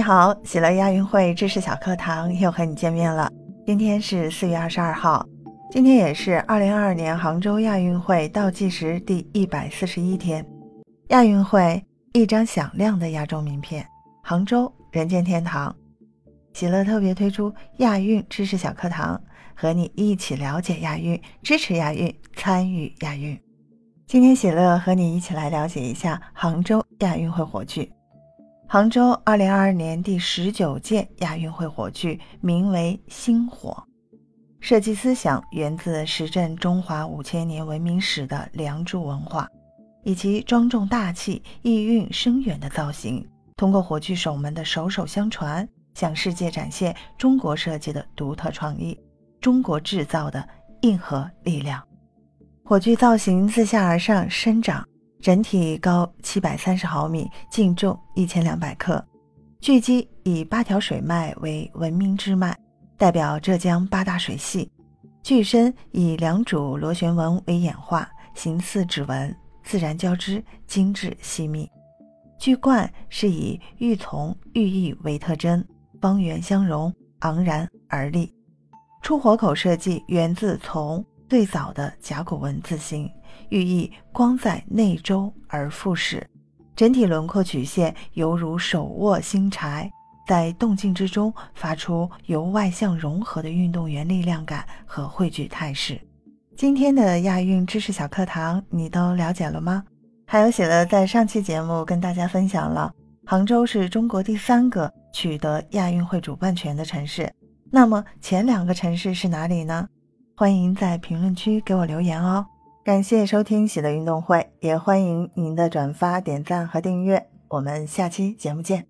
你好，喜乐亚运会知识小课堂又和你见面了。今天是四月二十二号，今天也是二零二二年杭州亚运会倒计时第一百四十一天。亚运会一张响亮的亚洲名片，杭州人间天堂。喜乐特别推出亚运知识小课堂，和你一起了解亚运，支持亚运，参与亚运。今天喜乐和你一起来了解一下杭州亚运会火炬。杭州二零二二年第十九届亚运会火炬名为“星火”，设计思想源自实证中华五千年文明史的梁祝文化，以其庄重大气、意蕴深远的造型，通过火炬手们的手手相传，向世界展现中国设计的独特创意、中国制造的硬核力量。火炬造型自下而上生长。整体高七百三十毫米，净重一千两百克。巨鸡以八条水脉为文明之脉，代表浙江八大水系。巨身以两组螺旋纹为演化，形似指纹，自然交织，精致细密。巨冠是以玉琮、玉翼为特征，方圆相融，昂然而立。出火口设计源自从最早的甲骨文字形。寓意光在内周而复始，整体轮廓曲线犹如手握新柴，在动静之中发出由外向融合的运动员力量感和汇聚态势。今天的亚运知识小课堂你都了解了吗？还有写了在上期节目跟大家分享了，杭州是中国第三个取得亚运会主办权的城市，那么前两个城市是哪里呢？欢迎在评论区给我留言哦。感谢收听喜乐运动会，也欢迎您的转发、点赞和订阅。我们下期节目见。